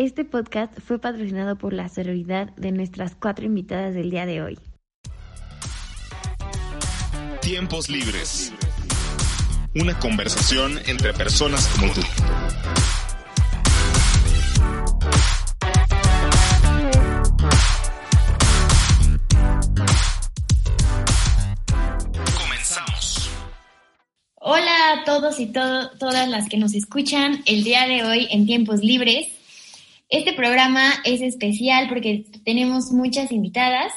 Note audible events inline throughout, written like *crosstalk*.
Este podcast fue patrocinado por la sororidad de nuestras cuatro invitadas del día de hoy. Tiempos libres. Una conversación entre personas como tú. Comenzamos. Hola a todos y todas las que nos escuchan el día de hoy en Tiempos Libres. Este programa es especial porque tenemos muchas invitadas.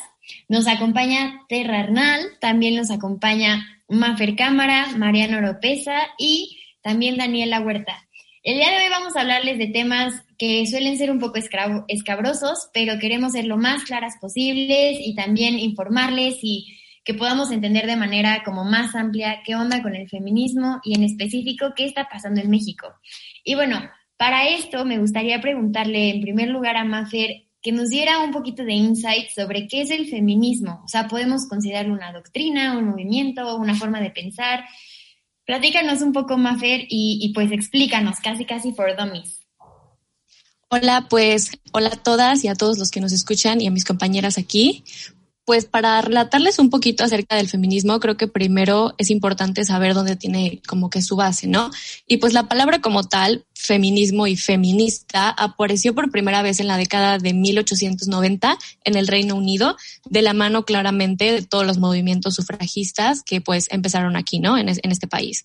Nos acompaña Terra Arnal, también nos acompaña Mafer Cámara, Mariano Oropesa y también Daniela Huerta. El día de hoy vamos a hablarles de temas que suelen ser un poco escabrosos, pero queremos ser lo más claras posibles y también informarles y que podamos entender de manera como más amplia qué onda con el feminismo y en específico qué está pasando en México. Y bueno, para esto me gustaría preguntarle en primer lugar a Mafer que nos diera un poquito de insight sobre qué es el feminismo. O sea, podemos considerarlo una doctrina, un movimiento, una forma de pensar. Platícanos un poco, Mafer, y, y pues explícanos, casi casi for dummies. Hola, pues hola a todas y a todos los que nos escuchan y a mis compañeras aquí. Pues para relatarles un poquito acerca del feminismo, creo que primero es importante saber dónde tiene como que su base, ¿no? Y pues la palabra como tal, feminismo y feminista, apareció por primera vez en la década de 1890 en el Reino Unido, de la mano claramente de todos los movimientos sufragistas que pues empezaron aquí, ¿no? En, en este país.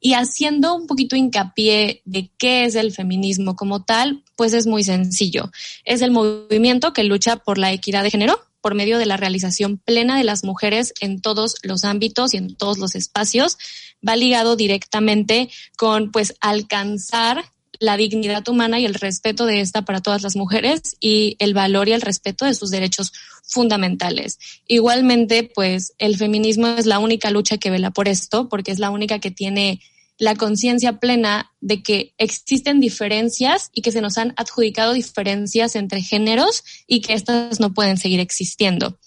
Y haciendo un poquito hincapié de qué es el feminismo como tal, pues es muy sencillo. Es el movimiento que lucha por la equidad de género, por medio de la realización plena de las mujeres en todos los ámbitos y en todos los espacios, va ligado directamente con pues alcanzar la dignidad humana y el respeto de esta para todas las mujeres y el valor y el respeto de sus derechos fundamentales. Igualmente, pues el feminismo es la única lucha que vela por esto, porque es la única que tiene la conciencia plena de que existen diferencias y que se nos han adjudicado diferencias entre géneros y que estas no pueden seguir existiendo.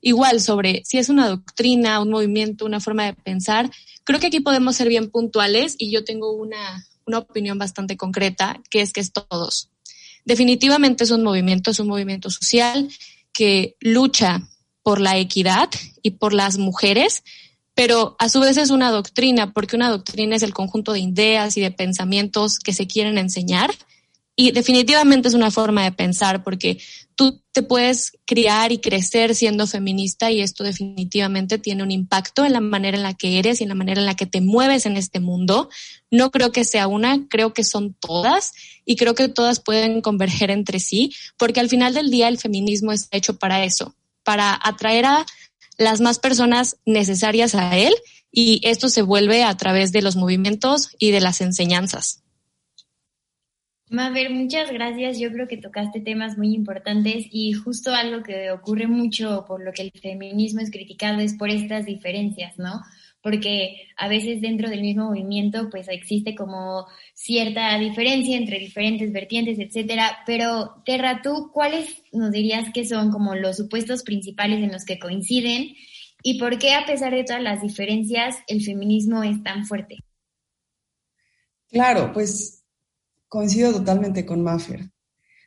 Igual sobre si es una doctrina, un movimiento, una forma de pensar, creo que aquí podemos ser bien puntuales y yo tengo una, una opinión bastante concreta, que es que es todos. Definitivamente es un movimiento, es un movimiento social que lucha por la equidad y por las mujeres, pero a su vez es una doctrina, porque una doctrina es el conjunto de ideas y de pensamientos que se quieren enseñar. Y definitivamente es una forma de pensar, porque tú te puedes criar y crecer siendo feminista y esto definitivamente tiene un impacto en la manera en la que eres y en la manera en la que te mueves en este mundo. No creo que sea una, creo que son todas y creo que todas pueden converger entre sí, porque al final del día el feminismo es hecho para eso, para atraer a las más personas necesarias a él y esto se vuelve a través de los movimientos y de las enseñanzas. Maver, muchas gracias. Yo creo que tocaste temas muy importantes y justo algo que ocurre mucho por lo que el feminismo es criticado es por estas diferencias, ¿no? Porque a veces dentro del mismo movimiento pues existe como cierta diferencia entre diferentes vertientes, etcétera. Pero Terra, ¿tú cuáles nos dirías que son como los supuestos principales en los que coinciden y por qué a pesar de todas las diferencias el feminismo es tan fuerte? Claro, pues Coincido totalmente con Maffer.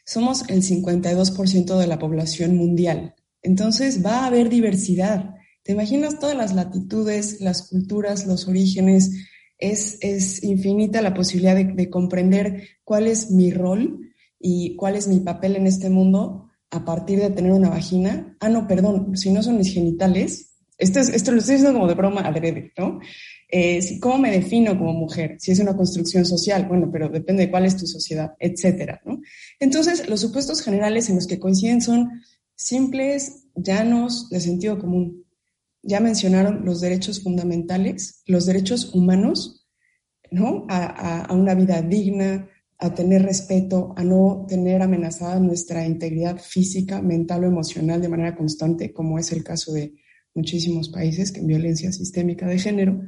Somos el 52% de la población mundial. Entonces va a haber diversidad. ¿Te imaginas todas las latitudes, las culturas, los orígenes? Es, es infinita la posibilidad de, de comprender cuál es mi rol y cuál es mi papel en este mundo a partir de tener una vagina. Ah, no, perdón, si no son mis genitales. Esto, es, esto lo estoy diciendo como de broma adrede, ¿no? Eh, ¿Cómo me defino como mujer? Si es una construcción social, bueno, pero depende de cuál es tu sociedad, etcétera. ¿no? Entonces, los supuestos generales en los que coinciden son simples, llanos, de sentido común. Ya mencionaron los derechos fundamentales, los derechos humanos, ¿no? A, una vida digna, a tener respeto, a no tener amenazada nuestra integridad física, mental o emocional de manera constante, como es el caso de muchísimos países que en violencia sistémica de género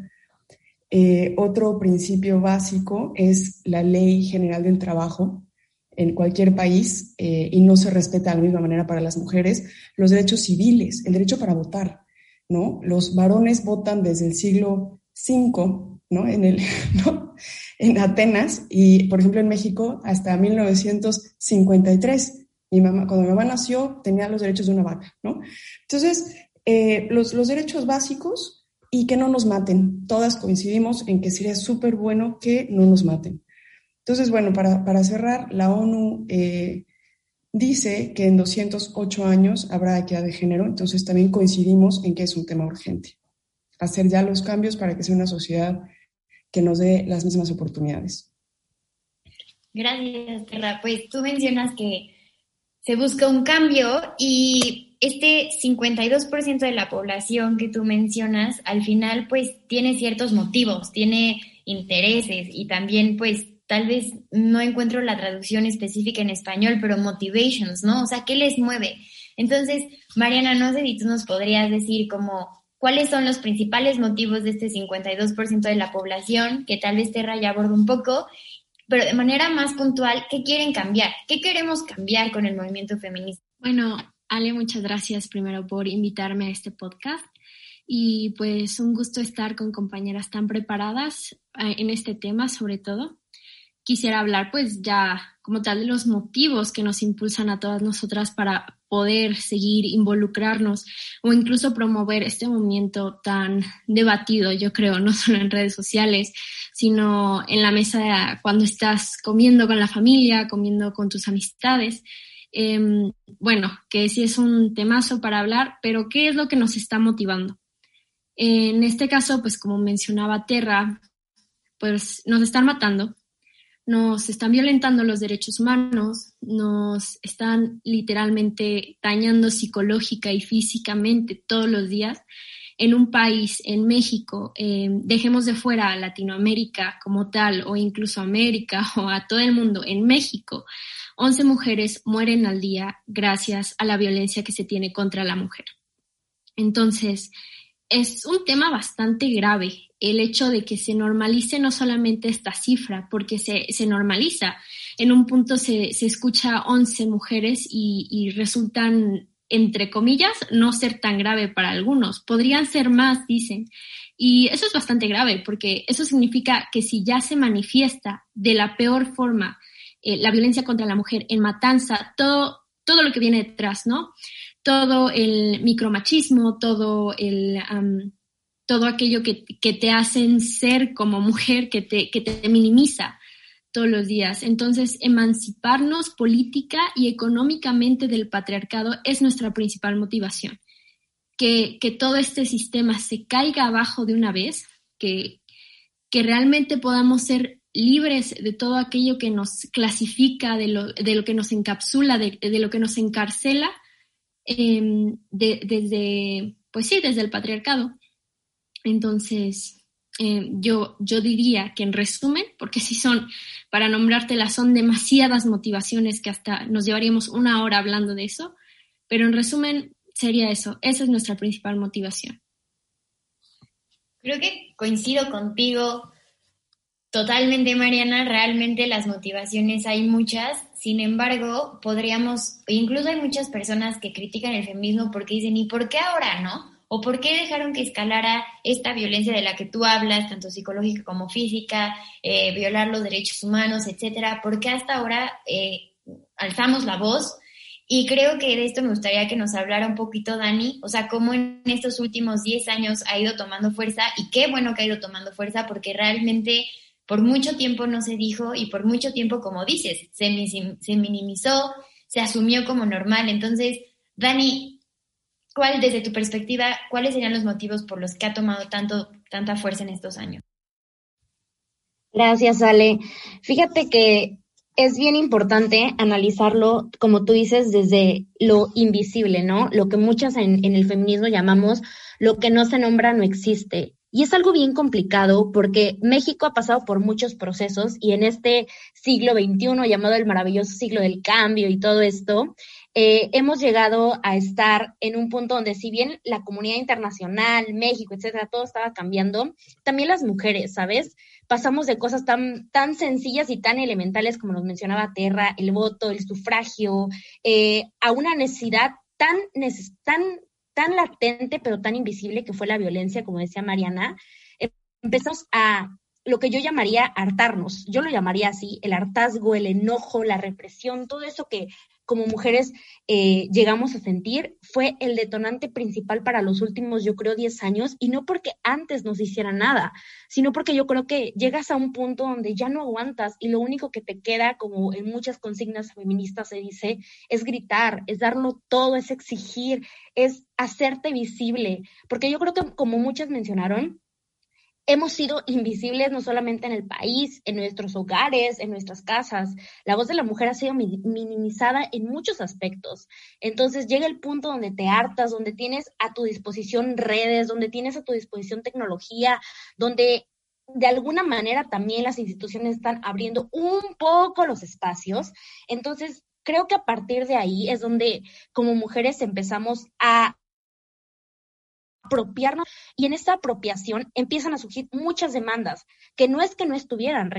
eh, otro principio básico es la ley general del trabajo en cualquier país eh, y no se respeta de la misma manera para las mujeres. Los derechos civiles, el derecho para votar, ¿no? Los varones votan desde el siglo V ¿no? En, el, *laughs* en Atenas y, por ejemplo, en México hasta 1953. Mi mamá, cuando mi mamá nació, tenía los derechos de una vaca, ¿no? Entonces, eh, los, los derechos básicos y que no nos maten. Todas coincidimos en que sería súper bueno que no nos maten. Entonces, bueno, para, para cerrar, la ONU eh, dice que en 208 años habrá equidad de género, entonces también coincidimos en que es un tema urgente. Hacer ya los cambios para que sea una sociedad que nos dé las mismas oportunidades. Gracias, Terra. Pues tú mencionas que se busca un cambio y este 52% de la población que tú mencionas, al final, pues tiene ciertos motivos, tiene intereses y también, pues, tal vez no encuentro la traducción específica en español, pero motivations, ¿no? O sea, ¿qué les mueve? Entonces, Mariana, no sé si tú nos podrías decir como cuáles son los principales motivos de este 52% de la población, que tal vez Terra ya abordó un poco, pero de manera más puntual, ¿qué quieren cambiar? ¿Qué queremos cambiar con el movimiento feminista? Bueno, Ale, muchas gracias primero por invitarme a este podcast y pues un gusto estar con compañeras tan preparadas eh, en este tema sobre todo. Quisiera hablar pues ya como tal de los motivos que nos impulsan a todas nosotras para poder seguir involucrarnos o incluso promover este movimiento tan debatido, yo creo, no solo en redes sociales, sino en la mesa cuando estás comiendo con la familia, comiendo con tus amistades. Em, bueno, que sí es un temazo para hablar, pero ¿qué es lo que nos está motivando? En este caso, pues como mencionaba Terra, pues nos están matando, nos están violentando los derechos humanos, nos están literalmente dañando psicológica y físicamente todos los días. En un país, en México, eh, dejemos de fuera a Latinoamérica como tal, o incluso América *laughs* o a todo el mundo, en México, 11 mujeres mueren al día gracias a la violencia que se tiene contra la mujer. Entonces, es un tema bastante grave el hecho de que se normalice no solamente esta cifra, porque se, se normaliza. En un punto se, se escucha 11 mujeres y, y, resultan, entre comillas, no ser tan grave para algunos. Podrían ser más, dicen. Y eso es bastante grave, porque eso significa que si ya se manifiesta de la peor forma eh, la violencia contra la mujer en matanza, todo, todo lo que viene detrás, ¿no? Todo el micromachismo, todo el todo aquello que, te hacen ser como *laughs* mujer, que te, que te minimiza todos los días. Entonces, emanciparnos política y económicamente del patriarcado es nuestra principal motivación. Que, que todo este sistema se caiga abajo de una vez, que, que realmente podamos ser libres de todo aquello que nos clasifica, de lo, de lo que nos encapsula, de, de lo que nos encarcela, de, desde, pues sí, desde el patriarcado. Entonces, eh, yo, yo diría que en resumen, porque si son, para nombrártelas, son demasiadas motivaciones que hasta nos llevaríamos una hora hablando de eso, pero en resumen sería eso, esa es nuestra principal motivación. Creo que coincido contigo totalmente, Mariana, realmente las motivaciones hay muchas, sin embargo, podríamos, incluso hay muchas personas que critican el feminismo porque dicen, ¿y por qué ahora no? ¿O por qué dejaron que escalara esta violencia de la que tú hablas, tanto psicológica como física, eh, violar los derechos humanos, etcétera? ¿Por qué hasta ahora eh, alzamos la voz? Y creo que de esto me gustaría que nos hablara un poquito Dani, o sea, cómo en estos últimos 10 años ha ido tomando fuerza y qué bueno que ha ido tomando fuerza porque realmente por mucho tiempo no se dijo y por mucho tiempo, como dices, se, minimizó, se asumió como normal. Entonces, Dani, ¿Cuál, desde tu perspectiva, cuáles serían los motivos por los que ha tomado tanto, tanta fuerza en estos años? Gracias, Ale. Fíjate que es bien importante analizarlo, como tú dices, desde lo invisible, ¿no? Lo que muchas en, en, el feminismo llamamos lo que no se nombra no existe. Y es algo bien complicado porque México ha pasado por muchos procesos y en este siglo XXI, llamado el maravilloso siglo del cambio y todo esto, eh, hemos llegado a estar en un punto donde si bien la comunidad internacional, México, etcétera, todo estaba cambiando, también las mujeres, ¿sabes? Pasamos de cosas tan, tan sencillas y tan elementales como nos mencionaba Terra, el voto, el sufragio, eh, a una necesidad tan, tan, tan latente pero tan invisible que fue la violencia, como decía Mariana, empezamos a lo que yo llamaría hartarnos. Yo lo llamaría así, el hartazgo, el enojo, la represión, todo eso que como mujeres eh, llegamos a sentir fue el detonante principal para los últimos, yo creo, 10 años, y no porque antes nos hiciera nada, sino porque yo creo que llegas a un punto donde ya no aguantas y lo único que te queda, como en muchas consignas feministas se dice, es gritar, es darlo todo, es exigir, es hacerte visible, porque yo creo que como muchas mencionaron, hemos sido invisibles no solamente en el país, en nuestros hogares, en nuestras casas. La voz de la mujer ha sido minimizada en muchos aspectos. Entonces llega el punto donde te hartas, donde tienes a tu disposición redes, donde tienes a tu disposición tecnología, donde de alguna manera también las instituciones están abriendo un poco los espacios. Entonces, creo que a partir de ahí es donde como mujeres empezamos a apropiarnos y en esa apropiación empiezan a surgir muchas demandas que no es que no estuvieran,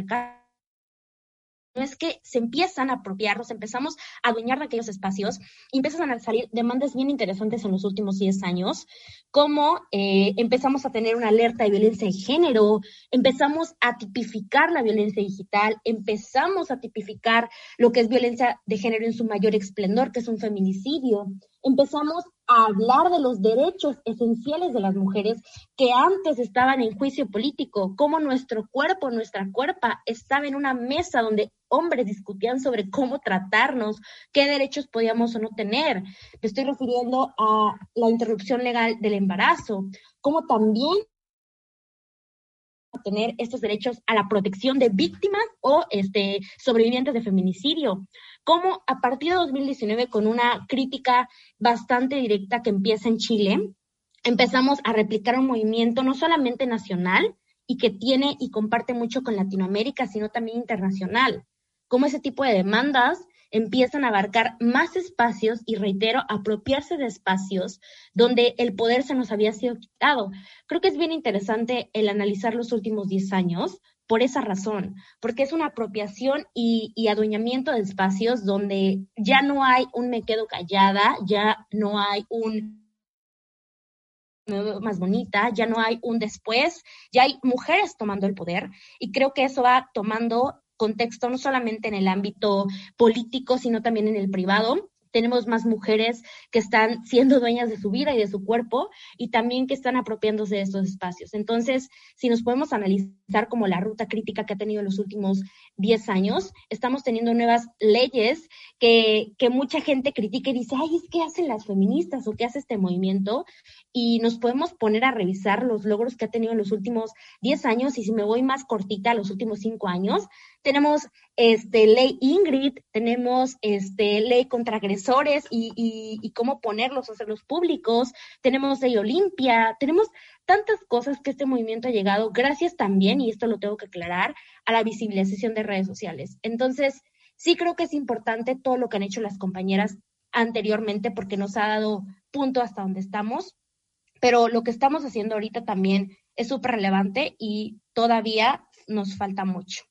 no es que se empiezan a apropiarnos, empezamos a adueñar de aquellos espacios y empiezan a salir demandas bien interesantes en los últimos 10 años, como eh, empezamos a tener una alerta de violencia de género, empezamos a tipificar la violencia digital, empezamos a tipificar lo que es violencia de género en su mayor esplendor, que es un feminicidio, empezamos a hablar de los derechos esenciales de las mujeres que antes estaban en juicio político, como nuestro cuerpo, nuestra cuerpa estaba en una mesa donde hombres discutían sobre cómo tratarnos, qué derechos podíamos o no tener. Me estoy refiriendo a la interrupción legal del embarazo, como también tener estos derechos a la protección de víctimas o este, sobrevivientes de feminicidio. Como a partir de 2019, con una crítica bastante directa que empieza en Chile, empezamos a replicar un movimiento no solamente nacional y que tiene y comparte mucho con Latinoamérica, sino también internacional. Como ese tipo de demandas empiezan a abarcar más espacios y, reitero, apropiarse de espacios donde el poder se nos había sido quitado. Creo que es bien interesante el analizar los últimos 10 años por esa razón, porque es una apropiación y, y, adueñamiento de espacios donde ya no hay un me quedo callada, ya no hay un más bonita, ya no hay un después, ya hay mujeres tomando el poder y creo que eso va tomando contexto no solamente en el ámbito político, sino también en el privado. Tenemos más mujeres que están siendo dueñas de su vida y de su cuerpo y también que están apropiándose de estos espacios. Entonces, si nos podemos analizar como la ruta crítica que ha tenido en los últimos 10 años, estamos teniendo nuevas leyes que, que mucha gente critica y dice, ay, es que hacen las feministas o qué hace este movimiento y nos podemos poner a revisar los logros que ha tenido en los últimos 10 años. Y si me voy más cortita, los últimos 5 años, tenemos este ley Ingrid, tenemos este ley contra agresores y, y, cómo ponerlos, hacerlos públicos, tenemos ley Olimpia, tenemos tantas cosas que este movimiento ha llegado gracias también, y esto lo tengo que aclarar, a la visibilización de redes sociales. Entonces, sí creo que es importante todo lo que han hecho las compañeras anteriormente porque nos ha dado punto hasta donde estamos pero lo que estamos haciendo ahorita también es súper relevante y todavía nos falta mucho.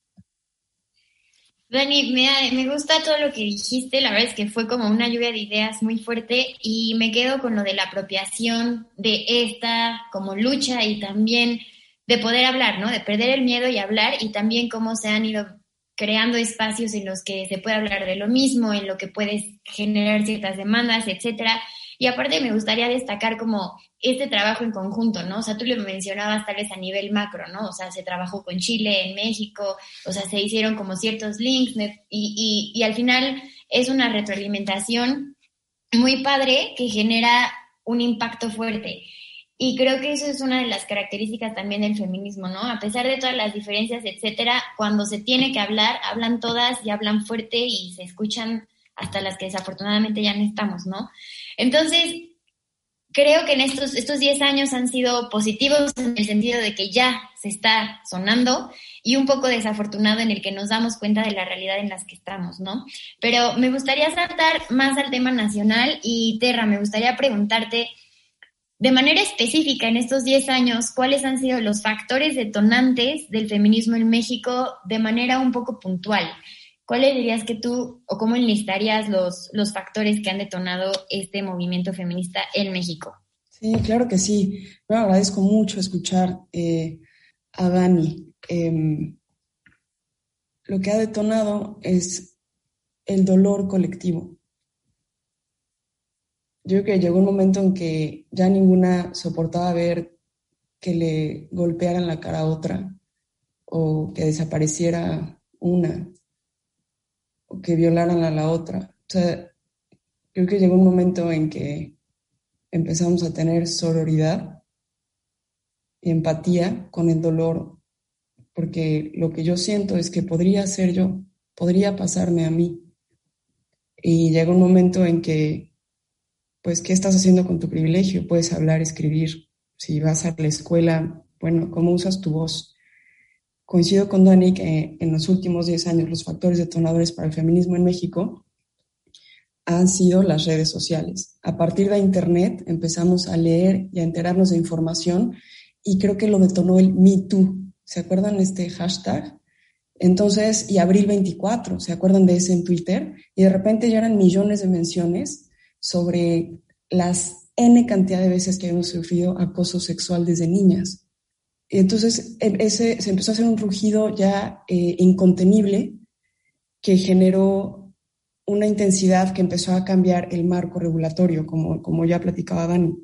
Dani, me, me, gusta todo lo que dijiste, la verdad es que fue como una lluvia de ideas muy fuerte y me quedo con lo de la apropiación de esta como lucha y también de poder hablar, ¿no? De perder el miedo y hablar y también cómo se han ido creando espacios en los que se puede hablar de lo mismo, en lo que puedes generar ciertas demandas, etcétera. Y aparte me gustaría destacar como este trabajo en conjunto, ¿no? O sea, tú lo mencionabas tal vez a nivel macro, ¿no? O sea, se trabajó con Chile, en México, o sea, se hicieron como ciertos links y, y, al final es una retroalimentación muy padre que genera un impacto fuerte. Y creo que eso es una de las características también del feminismo, ¿no? A pesar de todas las diferencias, etcétera, cuando se tiene que hablar, hablan todas y hablan fuerte y se escuchan hasta las que desafortunadamente ya no estamos, ¿no? Entonces, creo que en estos, estos 10 años han sido positivos en el sentido de que ya se está sonando y un poco desafortunado en el que nos damos cuenta de la realidad en las que estamos, ¿no? Pero me gustaría saltar más al tema nacional y Terra, me gustaría preguntarte de manera específica en estos 10 años, ¿cuáles han sido los factores detonantes del feminismo en México de manera un poco puntual? ¿Cuáles dirías que tú o cómo enlistarías los, los factores que han detonado este movimiento feminista en México? Sí, claro que sí. Me agradezco mucho escuchar eh, a Dani. Em, lo que ha detonado es el dolor colectivo. Yo creo que llegó un momento en que ya ninguna soportaba ver que le golpearan la cara a otra o que desapareciera una que violaran a la otra. O sea, creo que llegó un momento en que empezamos a tener sororidad y empatía con el dolor, porque lo que yo siento es que podría ser yo, podría pasarme a mí. Y llega un momento en que, pues, ¿qué estás haciendo con tu privilegio? Puedes hablar, escribir. Si vas a la escuela, bueno, ¿cómo usas tu voz? Coincido con Dani que en los últimos 10 años los factores detonadores para el feminismo en México han sido las redes sociales. A partir de Internet empezamos a leer y a enterarnos de información y creo que lo detonó el Me Too. ¿Se acuerdan de este hashtag? Entonces, y abril 24, ¿se acuerdan de ese en Twitter? Y de repente ya eran millones de menciones sobre las N cantidad de veces que hemos sufrido acoso sexual desde niñas. Entonces ese, se empezó a hacer un rugido ya eh, incontenible que generó una intensidad que empezó a cambiar el marco regulatorio, como, como ya platicaba Dani.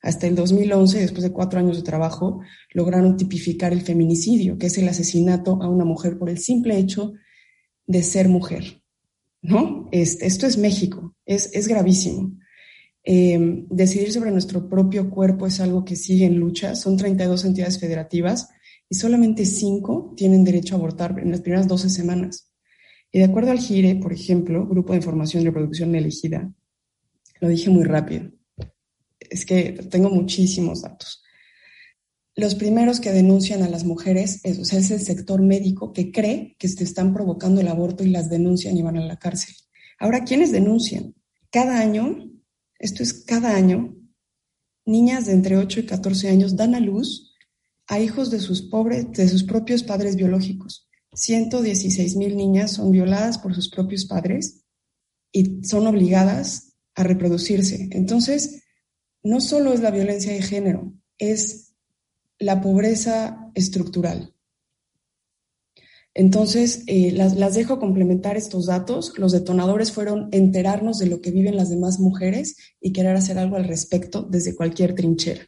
Hasta el 2011, después de cuatro años de trabajo, lograron tipificar el feminicidio, que es el asesinato a una mujer por el simple hecho de ser mujer. ¿No? Este, esto es México, es, es gravísimo. Eh, decidir sobre nuestro propio cuerpo es algo que sigue en lucha. Son 32 entidades federativas y solamente cinco tienen derecho a abortar en las primeras 12 semanas. Y de acuerdo al GIRE, por ejemplo, Grupo de Información y Reproducción Elegida, lo dije muy rápido, es que tengo muchísimos datos. Los primeros que denuncian a las mujeres es, es el sector médico que cree que se están provocando el aborto y las denuncian y van a la cárcel. Ahora, ¿quiénes denuncian? Cada año, esto es cada año, niñas de entre 8 y 14 años dan a luz a hijos de sus pobres, de sus propios padres biológicos. 116 mil niñas son violadas por sus propios padres y son obligadas a reproducirse. Entonces, no solo es la violencia de género, es la pobreza estructural. Entonces, eh, las, las, dejo complementar estos datos. Los detonadores fueron enterarnos de lo que viven las demás mujeres y querer hacer algo al respecto desde cualquier trinchera.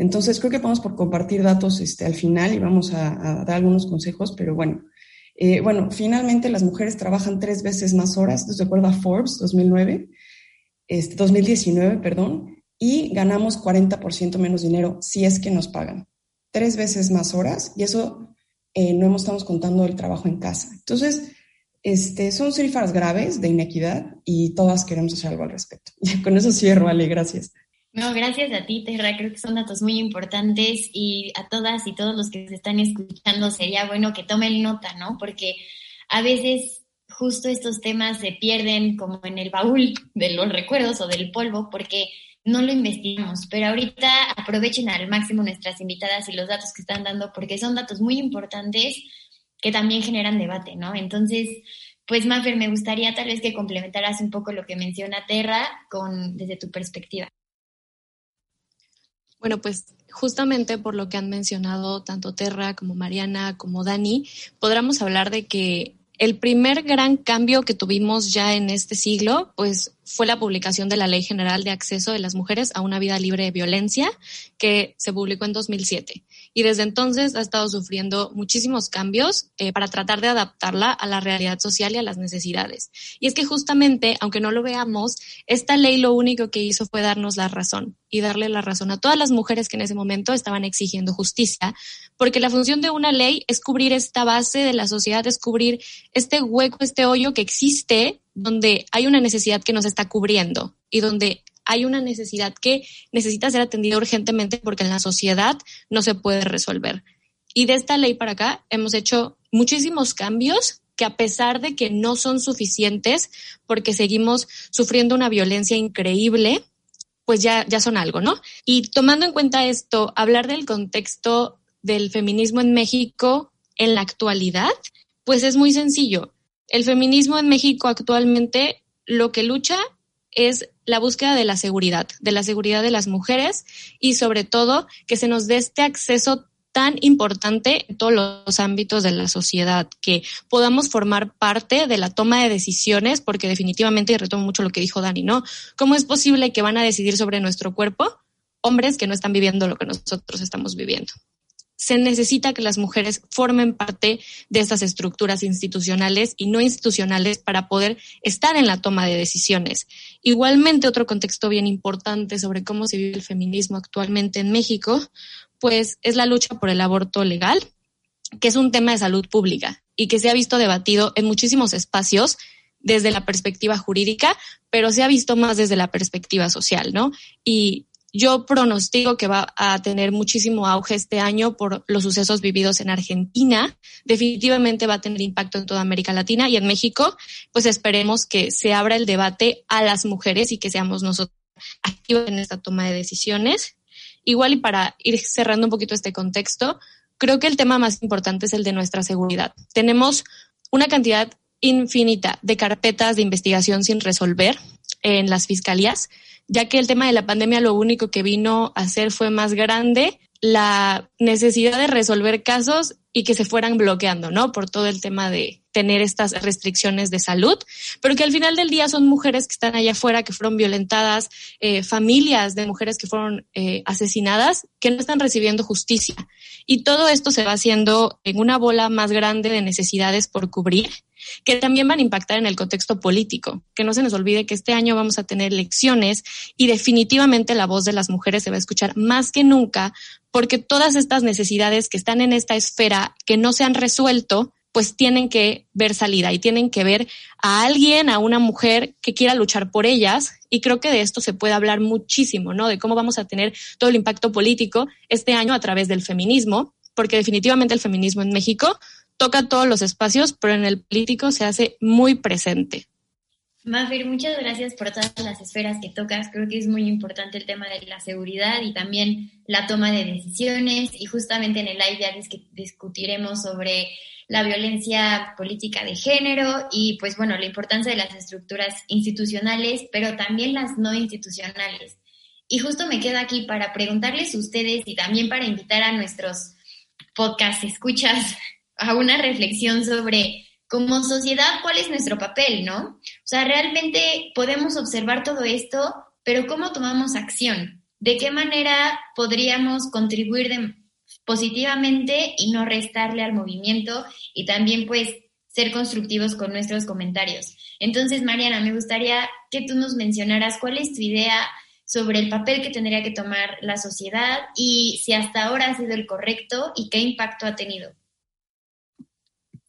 Entonces, creo que vamos por compartir datos este, al final y vamos a, dar algunos consejos, pero bueno, eh, bueno, finalmente las mujeres trabajan tres veces más horas, de acuerdo a Forbes 2009, este, 2019, perdón, y ganamos 40% menos dinero si es que nos pagan. Tres veces más horas y eso eh, no estamos contando el trabajo en casa. Entonces, este, son cifras graves de inequidad y todas queremos hacer algo al respecto. *laughs* con eso cierro, Ale, gracias. No, gracias a ti, Terra. Creo que son datos muy importantes y a todas y todos los que se están escuchando sería bueno que tomen nota, ¿no? Porque a veces justo estos temas se pierden como en el baúl de los recuerdos o del polvo porque no lo investigamos. Pero ahorita aprovechen al máximo nuestras invitadas y los datos que están dando porque son datos muy importantes que también generan debate, ¿no? Entonces, pues Mafer, me gustaría tal vez que complementaras un poco lo que menciona Terra con desde tu perspectiva. Bueno, pues justamente por lo que han mencionado tanto Terra como Mariana como Dani, podríamos hablar de que el primer gran cambio que tuvimos ya en este siglo, pues fue la publicación de la Ley General de Acceso de las Mujeres a una Vida Libre de Violencia, que se publicó en 2007 y desde entonces ha estado sufriendo muchísimos cambios eh, para tratar de adaptarla a la realidad social y a las necesidades. Y es que justamente, aunque no lo veamos, esta ley lo único que hizo fue darnos la razón y darle la razón a todas las mujeres que en ese momento estaban exigiendo justicia, porque la función de una ley es cubrir esta base de la sociedad, es cubrir este hueco, este hoyo que existe donde hay una necesidad que nos está cubriendo y donde hay una necesidad que necesita ser atendida urgentemente porque en la sociedad no se puede resolver. Y de esta ley para acá hemos hecho muchísimos cambios que a pesar de que no son suficientes porque seguimos sufriendo una violencia increíble, pues ya, ya son algo, ¿no? Y tomando en cuenta esto, hablar del contexto del feminismo en México en la actualidad, pues es muy sencillo. El feminismo en México actualmente lo que lucha es la búsqueda de la seguridad, de la seguridad de las mujeres y sobre todo que se nos dé este acceso tan importante en todos los ámbitos de la sociedad, que podamos formar parte de la toma de decisiones, porque definitivamente, y retomo mucho lo que dijo Dani, ¿no? ¿Cómo es posible que van a decidir sobre nuestro cuerpo hombres que no están viviendo lo que nosotros estamos viviendo? Se necesita que las mujeres formen parte de estas estructuras institucionales y no institucionales para poder estar en la toma de decisiones. Igualmente, otro contexto bien importante sobre cómo se vive el feminismo actualmente en México, pues es la lucha por el aborto legal, que es un tema de salud pública y que se ha visto debatido en muchísimos espacios desde la perspectiva jurídica, pero se ha visto más desde la perspectiva social, ¿no? Y yo pronostico que va a tener muchísimo auge este año por los sucesos vividos en Argentina. Definitivamente va a tener impacto en toda América Latina y en México, pues esperemos que se abra el debate a las mujeres y que seamos nosotros activos en esta toma de decisiones. Igual y para ir cerrando un poquito este contexto, creo que el tema más importante es el de nuestra seguridad. Tenemos una cantidad infinita de carpetas de investigación sin resolver en las fiscalías ya que el tema de la pandemia lo único que vino a hacer fue más grande la necesidad de resolver casos y que se fueran bloqueando, ¿no? Por todo el tema de tener estas restricciones de salud, pero que al final del día son mujeres que están allá afuera, que fueron violentadas, eh, familias de mujeres que fueron eh, asesinadas, que no están recibiendo justicia. Y todo esto se va haciendo en una bola más grande de necesidades por cubrir que también van a impactar en el contexto político. Que no se nos olvide que este año vamos a tener elecciones y definitivamente la voz de las mujeres se va a escuchar más que nunca porque todas estas necesidades que están en esta esfera que no se han resuelto, pues tienen que ver salida y tienen que ver a alguien, a una mujer que quiera luchar por ellas. Y creo que de esto se puede hablar muchísimo, ¿no? De cómo vamos a tener todo el impacto político este año a través del feminismo, porque definitivamente el feminismo en México toca todos los espacios, pero en el político se hace muy presente. Mafir, muchas gracias por todas las esferas que tocas. Creo que es muy importante el tema de la seguridad y también la toma de decisiones. Y justamente en el live ya discutiremos sobre la violencia política de género y pues bueno, la importancia de las estructuras institucionales, pero también las no institucionales. Y justo me quedo aquí para preguntarles a ustedes y también para invitar a nuestros podcast escuchas *laughs* a una reflexión sobre como sociedad cuál es nuestro papel, ¿no? O sea, realmente podemos observar todo esto, pero ¿cómo tomamos acción? ¿De qué manera podríamos contribuir positivamente y no restarle al movimiento y también pues ser constructivos con nuestros comentarios? Entonces, Mariana, me gustaría que tú nos mencionaras cuál es tu idea sobre el papel que tendría que tomar la sociedad y si hasta ahora ha sido el correcto y qué impacto ha tenido.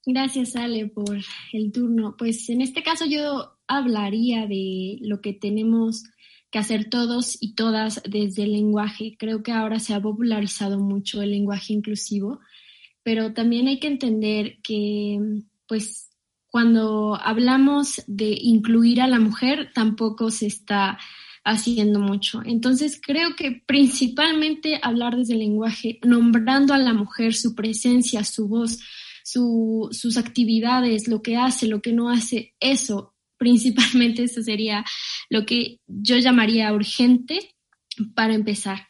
Gracias, Ale, por el turno. Pues en este caso yo hablaría de lo que tenemos que hacer todos y todas desde el lenguaje. Creo que ahora se ha popularizado mucho el lenguaje inclusivo, pero también hay que entender que, pues, cuando hablamos de incluir a la mujer, tampoco se está haciendo mucho. Entonces, creo que principalmente hablar desde el lenguaje, nombrando a la mujer, su presencia, su voz, sus actividades, lo que hace, lo que no hace, eso, principalmente *laughs* eso sería lo que yo llamaría urgente para empezar.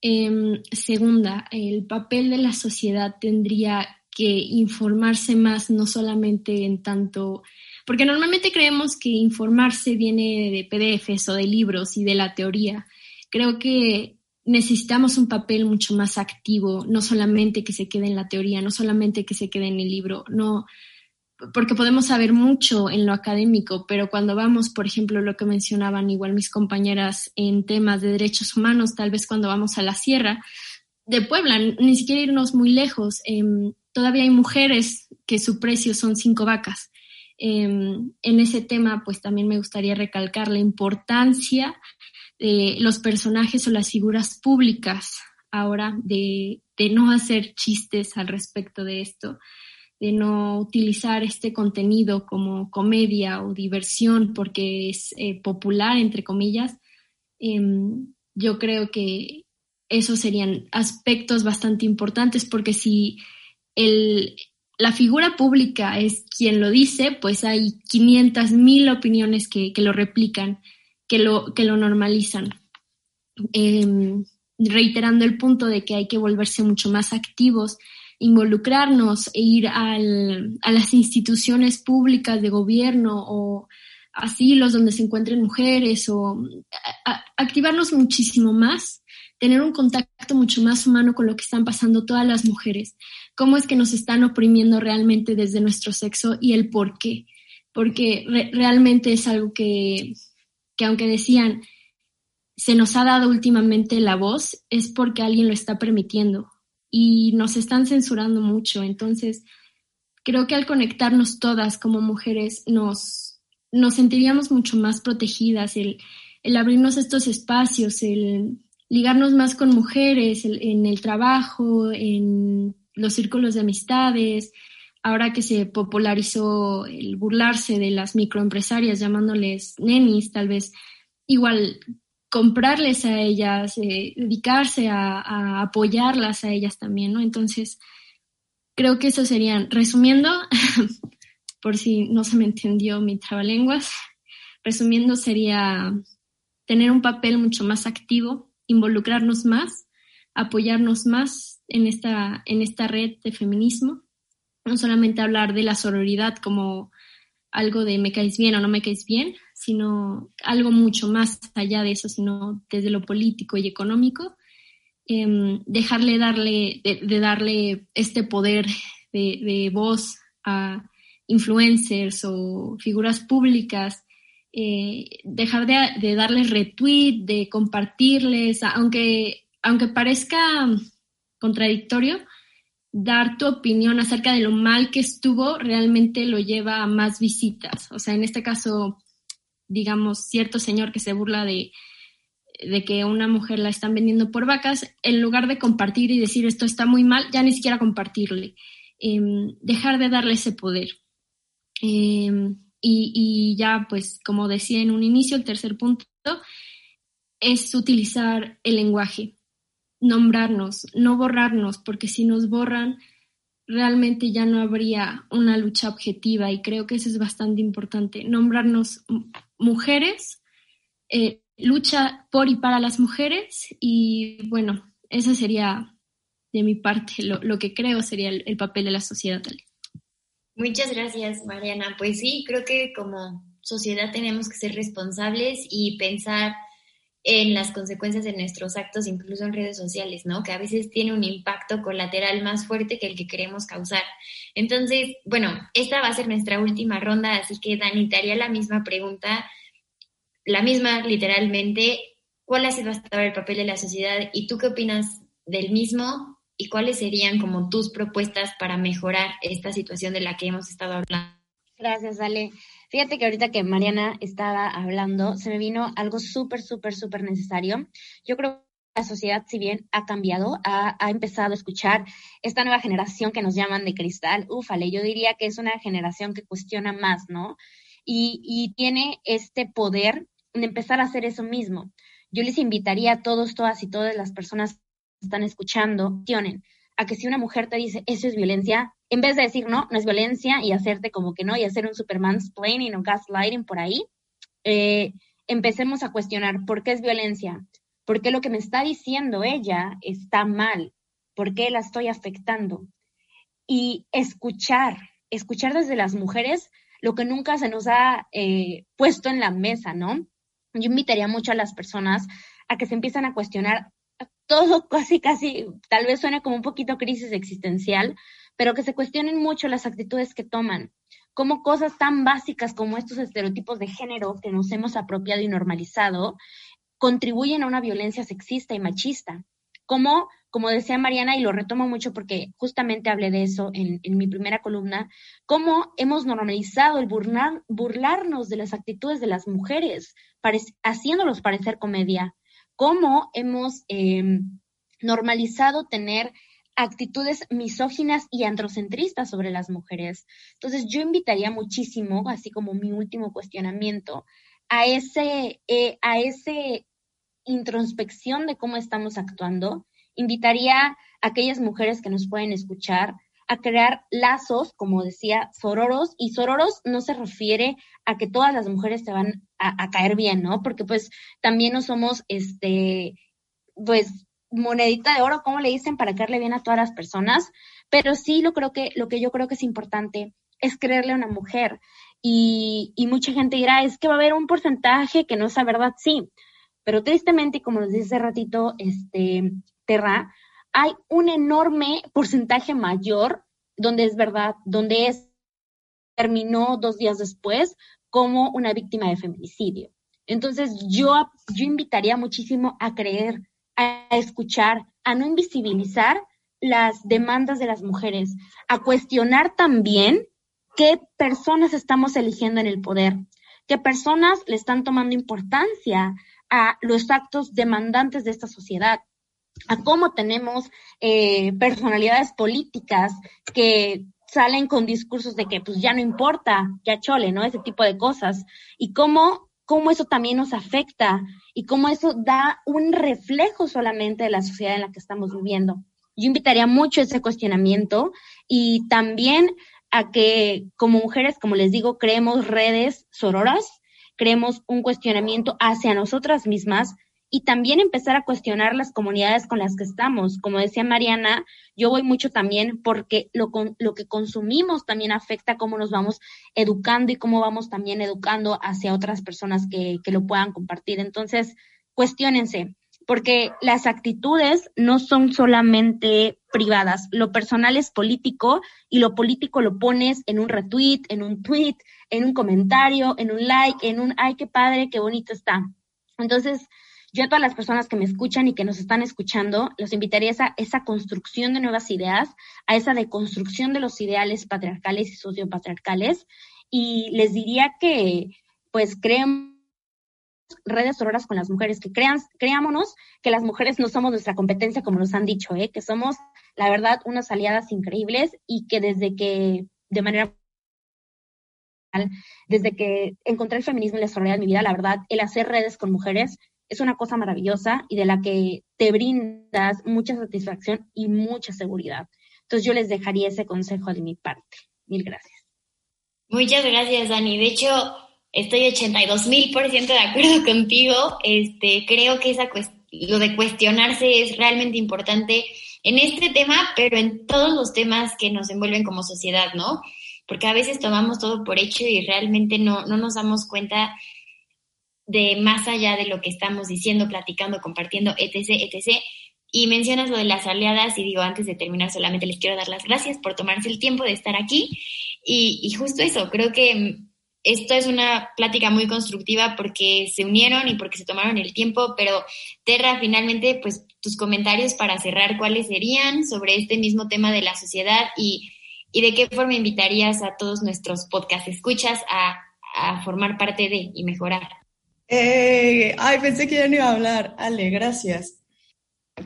Em, segunda, el papel de la sociedad tendría que informarse más, no solamente en tanto, porque normalmente creemos que informarse viene de PDFs o de libros y de la teoría. Creo que necesitamos un papel mucho más activo, no solamente que se quede en la teoría, no solamente que se quede en el libro, no, porque podemos saber mucho en lo académico, pero cuando vamos, por ejemplo, lo que mencionaban igual mis compañeras en temas de derechos humanos, tal vez cuando vamos a la sierra de Puebla, ni siquiera irnos muy lejos, em, todavía hay mujeres que su precio son cinco vacas. Em, en ese tema, pues también me gustaría recalcar la importancia los personajes o las figuras públicas ahora de, no hacer chistes al respecto de esto, de no utilizar este contenido como comedia o diversión porque es eh, popular, entre comillas. Em, yo creo que esos serían aspectos bastante importantes porque si el, la figura pública es quien lo dice, pues hay 500 mil opiniones que, que lo replican que lo, que lo normalizan. Em, reiterando el punto de que hay que volverse mucho más activos, involucrarnos e ir al, a las instituciones públicas de gobierno o asilos donde se encuentren mujeres o activarnos muchísimo más, tener un contacto mucho más humano con lo que están pasando todas las mujeres, cómo es que nos están oprimiendo realmente desde nuestro sexo y el por qué, porque realmente es algo que, que aunque decían, se nos ha dado últimamente la voz, es porque alguien lo está permitiendo y nos están censurando mucho. Entonces, creo que al conectarnos todas como mujeres nos, nos sentiríamos mucho más protegidas, el, el abrirnos estos espacios, el ligarnos más con mujeres en el trabajo, en los círculos de amistades, ahora que se popularizó el burlarse de las microempresarias llamándoles nenis, tal vez igual comprarles a ellas, eh, dedicarse a, apoyarlas a ellas también, ¿no? Entonces, creo que eso serían, resumiendo, *laughs* por si no se me entendió mi trabalenguas, resumiendo sería tener un papel mucho más activo, involucrarnos más, apoyarnos más en esta, en esta red de feminismo, no solamente hablar de la sororidad como algo de me caes bien o no me caes bien, sino algo mucho más allá de eso, sino desde lo político y económico, em, dejarle darle, de, darle este poder de, voz a influencers o figuras públicas, eh, dejar de, darles retweet, de compartirles, aunque, aunque parezca contradictorio, dar tu opinión acerca de lo mal que estuvo realmente lo lleva a más visitas. O sea, en este caso, digamos, cierto señor que se burla de, de que una mujer la están vendiendo por vacas, en lugar de compartir y decir esto está muy mal, ya ni siquiera compartirle, em, dejar de darle ese poder. Em, y, y, ya, pues, como decía en un inicio, el tercer punto es utilizar el lenguaje, nombrarnos, no borrarnos, porque si nos borran, realmente ya no habría una lucha objetiva y creo que eso es bastante importante, nombrarnos mujeres, eh, lucha por y para las mujeres y bueno, eso sería de mi parte lo, que creo sería el, papel de la sociedad. Muchas gracias, Mariana. Pues sí, creo que como sociedad tenemos que ser responsables y pensar en las consecuencias de nuestros actos, incluso en redes sociales, ¿no? Que a veces tiene un impacto colateral más fuerte que el que queremos causar. Entonces, bueno, esta va a ser nuestra última ronda, así que Dani, te haría la misma pregunta, la misma literalmente, ¿cuál ha sido hasta ahora el papel de la sociedad y tú qué opinas del mismo y cuáles serían como tus propuestas para mejorar esta situación de la que hemos estado hablando? Gracias, Ale. Fíjate que ahorita que Mariana estaba hablando, se me vino algo súper, súper, súper necesario. Yo creo que la sociedad, si bien ha cambiado, ha, empezado a escuchar esta nueva generación que nos llaman de cristal. Ufale, yo diría que es una generación que cuestiona más, ¿no? Y, y tiene este poder de empezar a hacer eso mismo. Yo les invitaría a todos, todas y todas las personas que están escuchando, cuestionen a que si una mujer te dice eso es violencia, en vez de decir no, no es violencia y hacerte como que no y hacer un supermansplaining o gaslighting por ahí, eh, empecemos a cuestionar por qué es violencia, por qué lo que me está diciendo ella está mal, por qué la estoy afectando. Y escuchar, escuchar desde las mujeres lo que nunca se nos ha eh, puesto en la mesa, ¿no? Yo invitaría mucho a las personas a que se empiezan a cuestionar todo *laughs* casi, casi, tal vez suene como un poquito crisis existencial, pero que se cuestionen mucho las actitudes que toman, como cosas tan básicas como estos estereotipos de género que nos hemos apropiado y normalizado, contribuyen a una violencia sexista y machista. Como, como decía Mariana, y lo retomo mucho porque justamente hablé de eso en, mi primera columna, cómo hemos normalizado el burlarnos de las actitudes de las mujeres, haciéndolos parecer comedia, cómo hemos em, normalizado tener actitudes misóginas y androcentristas sobre las mujeres. Entonces, yo invitaría muchísimo, así como mi último cuestionamiento, a ese, eh, a ese introspección de cómo estamos actuando. Invitaría a aquellas mujeres que nos pueden escuchar a crear lazos, como decía, sororos, y sororos no se refiere a que todas las mujeres te van a, caer bien, ¿no? Porque pues también no somos, este, pues monedita de oro, ¿cómo le dicen? Para caerle bien a todas las personas, pero sí lo creo que, lo que yo creo que es importante es creerle a una mujer. Y, y mucha gente dirá, es que va a haber un porcentaje que no es la verdad, sí, pero tristemente, como nos dice ratito, este, Terra, hay un enorme porcentaje mayor donde es verdad, donde es, terminó dos días después como una víctima de feminicidio. Entonces, yo, yo invitaría muchísimo a creer, a escuchar, a no invisibilizar las demandas de las mujeres, a cuestionar también qué personas estamos eligiendo en el poder, qué personas le están tomando importancia a los actos demandantes de esta sociedad, a cómo tenemos eh, personalidades políticas que salen con discursos de que pues ya no importa, ya chole, ¿no? Ese tipo de cosas. Y cómo, cómo eso también nos afecta y cómo eso da un reflejo solamente de la sociedad en la que estamos viviendo. Yo invitaría mucho ese cuestionamiento y también a que como mujeres, como les digo, creemos redes sororas, creemos un cuestionamiento hacia nosotras mismas y también empezar a cuestionar las comunidades con las que estamos. Como decía Mariana, yo voy mucho también porque lo, lo que consumimos también afecta cómo nos vamos educando y cómo vamos también educando hacia otras personas que, que lo puedan compartir. Entonces, cuestionense, porque las actitudes no son solamente privadas, lo personal es político y lo político lo pones en un retweet, en un tweet, en un comentario, en un like, en un, ay, qué padre, qué bonito está. Entonces, yo a todas las personas que me escuchan y que nos están escuchando, los invitaría a esa, construcción de nuevas ideas, a esa deconstrucción de los ideales patriarcales y sociopatriarcales. Y les diría que, pues, creen redes sororas con las mujeres, que crean, creámonos que las mujeres no somos nuestra competencia, como nos han dicho, ¿eh? que somos, la verdad, unas aliadas increíbles y que desde que, de manera desde que encontré el feminismo y la sororidad en mi vida, la verdad, el hacer redes con mujeres es una cosa maravillosa y de la que te brindas mucha satisfacción y mucha seguridad. Entonces yo les dejaría ese consejo de mi parte. Mil gracias. Muchas gracias, Dani. De hecho, estoy 82 mil por ciento de acuerdo *laughs* contigo. Este, creo que esa lo de cuestionarse es realmente importante en este tema, pero en todos los temas que nos envuelven como sociedad, ¿no? Porque a veces tomamos todo por hecho y realmente no, no nos damos cuenta de más allá de lo que estamos diciendo, platicando, compartiendo, etc., etc. Y mencionas lo de las aliadas y digo, antes de terminar, solamente les quiero dar las gracias por tomarse el tiempo de estar aquí. Y, justo eso, creo que esto es una plática muy constructiva porque se unieron y porque se tomaron el tiempo, pero Terra, finalmente, pues tus comentarios para cerrar, ¿cuáles serían sobre este mismo tema de la sociedad y, y de qué forma invitarías a todos nuestros podcast escuchas a, a formar parte de y mejorar? Eh, ay, pensé que ya no iba a hablar. Ale, gracias.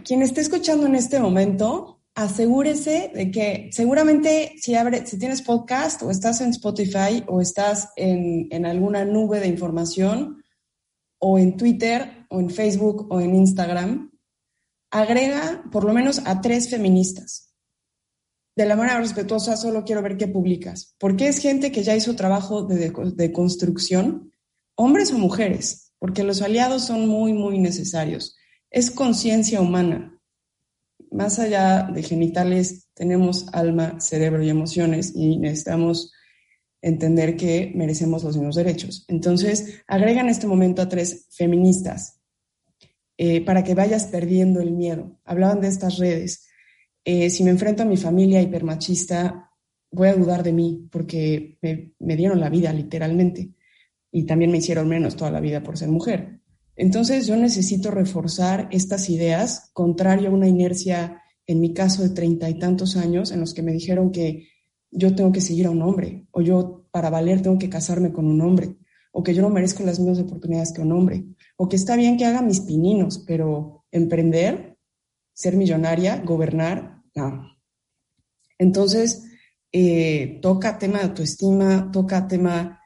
Quien esté escuchando en este momento, asegúrese de que seguramente si, abre, si tienes podcast o estás en Spotify o estás en, en alguna nube de información o en Twitter o en Facebook o en Instagram, agrega por lo menos a tres feministas. De la manera respetuosa, solo quiero ver qué publicas, porque es gente que ya hizo trabajo de, de, de construcción hombres o mujeres, porque los aliados son muy, muy necesarios. Es conciencia humana. Más allá de genitales, tenemos alma, cerebro y emociones y necesitamos entender que merecemos los mismos derechos. Entonces, agrega en este momento a tres feministas eh, para que vayas perdiendo el miedo. Hablaban de estas redes. Eh, si me enfrento a mi familia hipermachista, voy a dudar de mí porque me dieron la vida literalmente y también me hicieron menos toda la vida por ser mujer. Entonces yo necesito reforzar estas ideas, contrario a una inercia, en mi caso de treinta y tantos años, en los que me dijeron que yo tengo que seguir a un hombre, o yo para valer tengo que casarme con un hombre, o que yo no merezco las mismas oportunidades que un hombre, o que está bien que haga mis pininos, pero emprender, ser millonaria, gobernar, no. Entonces, eh, toca tema de autoestima, toca tema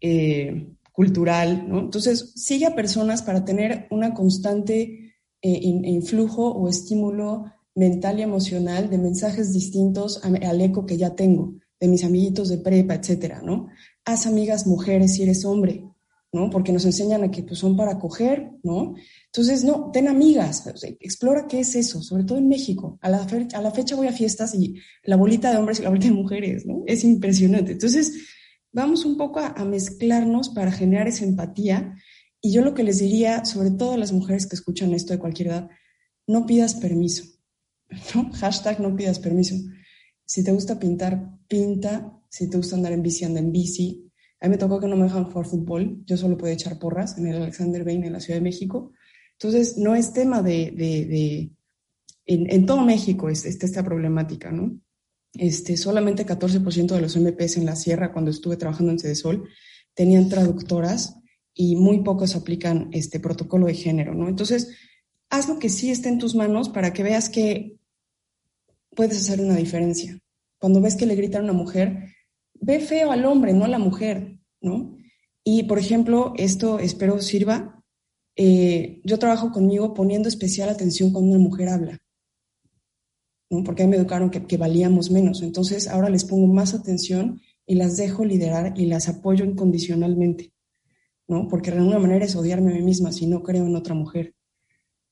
eh, cultural, ¿no? Entonces, sigue a personas para tener una constante eh, influjo o estímulo mental y emocional de mensajes distintos al eco que ya tengo, de mis amiguitos de prepa, etcétera, ¿no? Haz amigas mujeres si eres hombre. ¿no? Porque nos enseñan a que pues, son para coger, ¿no? Entonces, no, ten amigas, explora qué es eso, sobre todo en México. A la, a la fecha voy a fiestas y la bolita de hombres y la bolita de mujeres, ¿no? Es impresionante. Entonces, vamos un poco a, mezclarnos para generar esa empatía. Y yo lo que les diría, sobre todo a las mujeres que escuchan esto de cualquier edad, no pidas permiso, ¿no? *laughs* Hashtag no pidas permiso. Si te gusta pintar, pinta. Si te gusta andar en bici, anda en bici a mí me tocó que no me dejan jugar fútbol, yo solo podía echar porras en el Alexander Bain en la Ciudad de México. Entonces, no es tema de, de, de en, todo México es, esta problemática, ¿no? Este, solamente 14% de los MPs en la sierra, cuando estuve trabajando en Cedesol, tenían traductoras y muy pocos aplican este protocolo de género, ¿no? Entonces, haz lo que sí esté en tus manos para que veas que puedes hacer una diferencia. Cuando ves que le gritan a una mujer, ve feo al hombre, no a la mujer, ¿no? Y, por ejemplo, esto espero sirva. Eh, yo trabajo conmigo poniendo especial atención cuando una mujer habla, ¿no? Porque a me educaron que, que valíamos menos. Entonces, ahora les pongo más atención y las dejo liderar y las apoyo incondicionalmente, ¿no? Porque de alguna manera es odiarme a mí misma si no creo en otra mujer.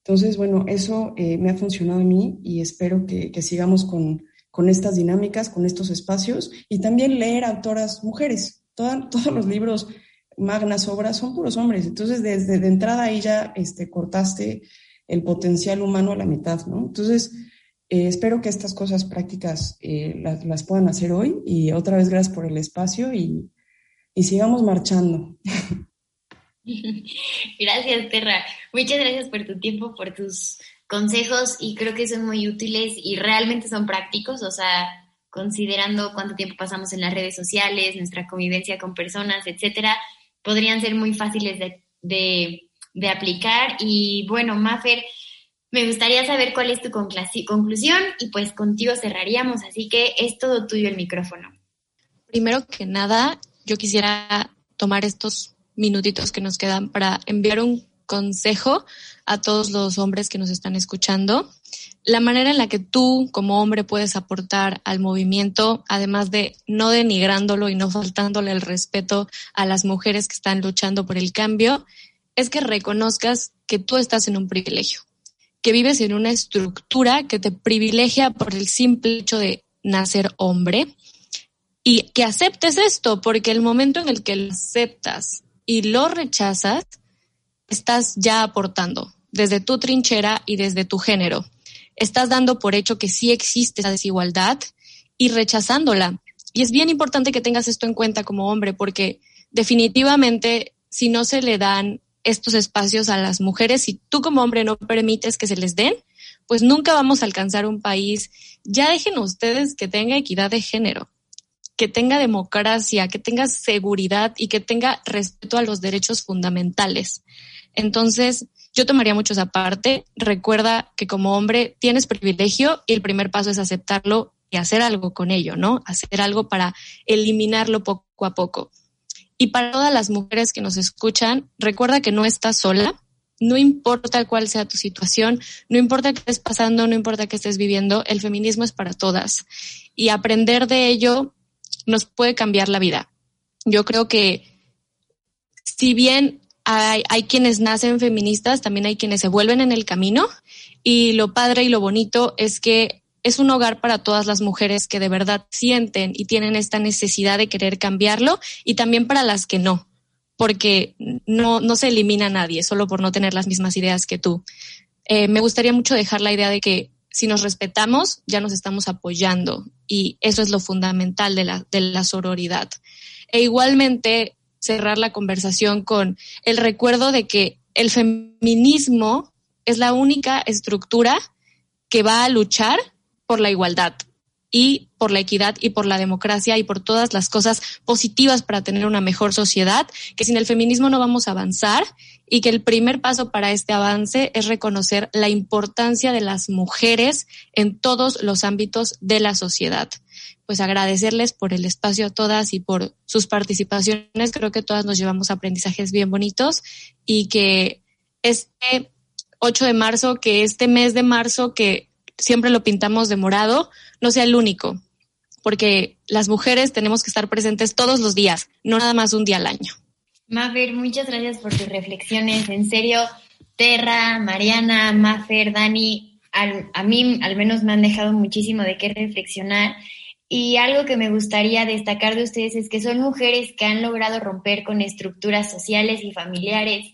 Entonces, bueno, eso eh, me ha funcionado a mí y espero que, que sigamos con, con estas dinámicas, con estos espacios y también leer autoras mujeres. todos los libros, magnas obras, son puros hombres. Entonces, desde de entrada ahí ya este, cortaste el potencial humano a la mitad, ¿no? Entonces, eh, espero que estas cosas prácticas eh, las, las, puedan hacer hoy y otra vez gracias por el espacio y, y sigamos marchando. *laughs* Gracias, Terra. Muchas gracias por tu tiempo, por tus consejos y creo que son muy útiles y realmente son prácticos, o sea, considerando cuánto tiempo pasamos en las redes sociales, nuestra convivencia con personas, etcétera, podrían ser muy fáciles de, de, aplicar. Y bueno, Mafer, me gustaría saber cuál es tu conclusión y pues contigo cerraríamos, así que es todo tuyo el micrófono. Primero que nada, yo quisiera tomar estos minutitos que nos quedan para enviar un consejo a todos los hombres que nos están escuchando. La manera en la que tú como hombre puedes aportar al movimiento, además de no denigrándolo y no faltándole el respeto a las mujeres que están luchando por el cambio, es que reconozcas que tú estás en un privilegio, que vives en una estructura que te privilegia por el simple hecho de nacer hombre y que aceptes esto, porque el momento en el que lo aceptas y lo rechazas, estás ya aportando desde tu trinchera y desde tu género. Estás dando por hecho que sí existe esa desigualdad y rechazándola. Y es bien importante que tengas esto en cuenta como hombre, porque definitivamente si no se le dan estos espacios a las mujeres, si tú como hombre no permites que se les den, pues nunca vamos a alcanzar un país. Ya dejen ustedes que tenga equidad de género, que tenga democracia, que tenga seguridad y que tenga respeto a los derechos fundamentales. Entonces, yo tomaría mucho esa parte. Recuerda que como hombre tienes privilegio y el primer paso es aceptarlo y hacer algo con ello, ¿no? Hacer algo para eliminarlo poco a poco. Y para todas las mujeres que nos escuchan, recuerda que no estás sola, no importa cuál sea tu situación, no importa qué estés pasando, no importa qué estés viviendo, el feminismo es para todas. Y aprender de ello nos puede cambiar la vida. Yo creo que si bien hay, hay, quienes nacen feministas, también hay quienes se vuelven en el camino y lo padre y lo bonito es que es un hogar para todas las mujeres que de verdad sienten y tienen esta necesidad de querer cambiarlo y también para las que no, porque no, no se elimina a nadie solo por no tener las mismas ideas que tú. Eh, me gustaría mucho dejar la idea de que si nos respetamos, ya nos estamos apoyando y eso es lo fundamental de la, de la sororidad. E igualmente, cerrar la conversación con el recuerdo de que el feminismo es la única estructura que va a luchar por la igualdad y por la equidad y por la democracia y por todas las cosas positivas para tener una mejor sociedad, que sin el feminismo no vamos a avanzar y que el primer paso para este avance es reconocer la importancia de las mujeres en todos los ámbitos de la sociedad pues agradecerles por el espacio a todas y por sus participaciones. Creo que todas nos llevamos aprendizajes bien bonitos y que este 8 de marzo, que este mes de marzo, que siempre lo pintamos de morado, no sea el único, porque las mujeres tenemos que estar presentes todos los días, no nada más un día al año. Mafer, muchas gracias por tus reflexiones. En serio, Terra, Mariana, Mafer, Dani, a mí al menos me han dejado muchísimo de qué reflexionar. Y algo que me gustaría destacar de ustedes es que son mujeres que han logrado romper con estructuras sociales y familiares,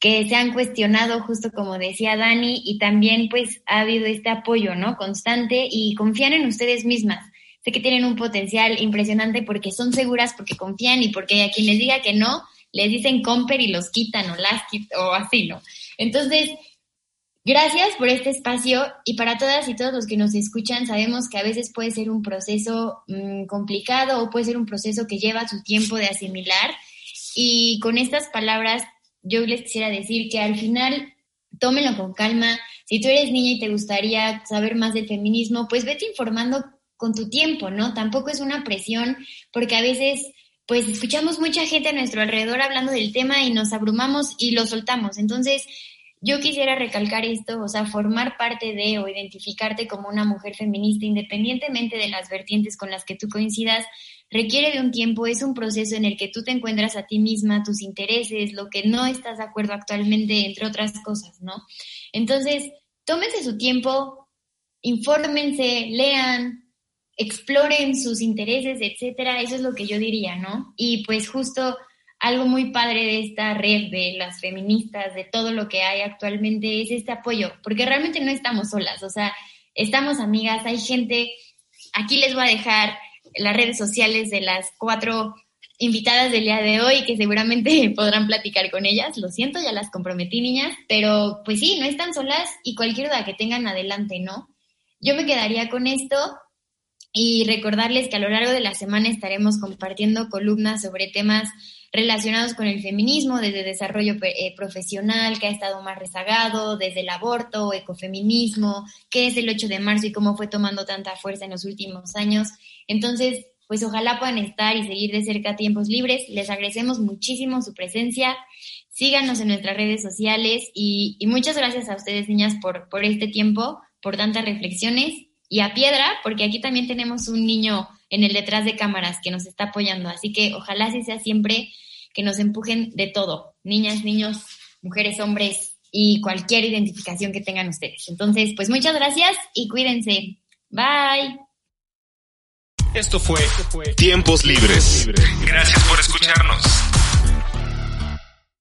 que se han cuestionado, justo como decía Dani, y también pues ha habido este apoyo, ¿no? Constante y confían en ustedes mismas. Sé que tienen un potencial impresionante porque son seguras, porque confían y porque a quien les diga que no, les dicen comper y los quitan o las o así, ¿no? Entonces, gracias por este espacio y para todas y todos los que nos escuchan, sabemos que a veces puede ser un proceso mm, complicado o puede ser un proceso que lleva su tiempo de asimilar y con estas palabras yo les quisiera decir que al final tómenlo con calma. Si tú eres niña y te gustaría saber más del feminismo, pues vete informando con tu tiempo, ¿no? Tampoco es una presión, porque a veces, pues escuchamos mucha gente a nuestro alrededor hablando del tema y nos abrumamos y lo soltamos. Entonces, yo quisiera recalcar esto, o sea, formar parte de o identificarte como una mujer feminista, independientemente de las vertientes con las que tú coincidas, requiere de un tiempo, es un proceso en el que tú te encuentras a ti misma, tus intereses, lo que no estás de acuerdo actualmente, entre otras cosas, ¿no? Entonces, tómense su tiempo, infórmense, lean, exploren sus intereses, etcétera, eso es lo que yo diría, ¿no? Y pues justo algo muy padre de esta red de las feministas, de todo lo que hay actualmente, es este apoyo, porque realmente no estamos solas, o sea, estamos amigas, hay gente, aquí les voy a dejar las redes sociales de las cuatro invitadas del día de hoy que seguramente *laughs* podrán platicar con ellas. Lo siento, ya las comprometí, niñas, pero pues sí, no están solas y cualquier duda que tengan adelante, ¿no? Yo me quedaría con esto y recordarles que a lo largo de la semana estaremos compartiendo columnas sobre temas relacionados con el feminismo, desde desarrollo eh, profesional, que ha estado más rezagado, desde el aborto, ecofeminismo, qué es el 8 de marzo y cómo fue tomando tanta fuerza en los últimos años. Entonces, pues ojalá puedan estar y seguir de cerca tiempos libres. Les agradecemos muchísimo su presencia. Síganos en nuestras redes sociales y, y muchas gracias a ustedes, niñas, por, por este tiempo, por tantas reflexiones y a Piedra, porque aquí también tenemos un niño en el detrás de cámaras que nos está apoyando. Así que ojalá así sea siempre que nos empujen de todo, niñas, niños, mujeres, hombres y cualquier identificación que tengan ustedes. Entonces, pues muchas gracias y cuídense. Bye. Esto fue Tiempos Libres. Gracias por escucharnos.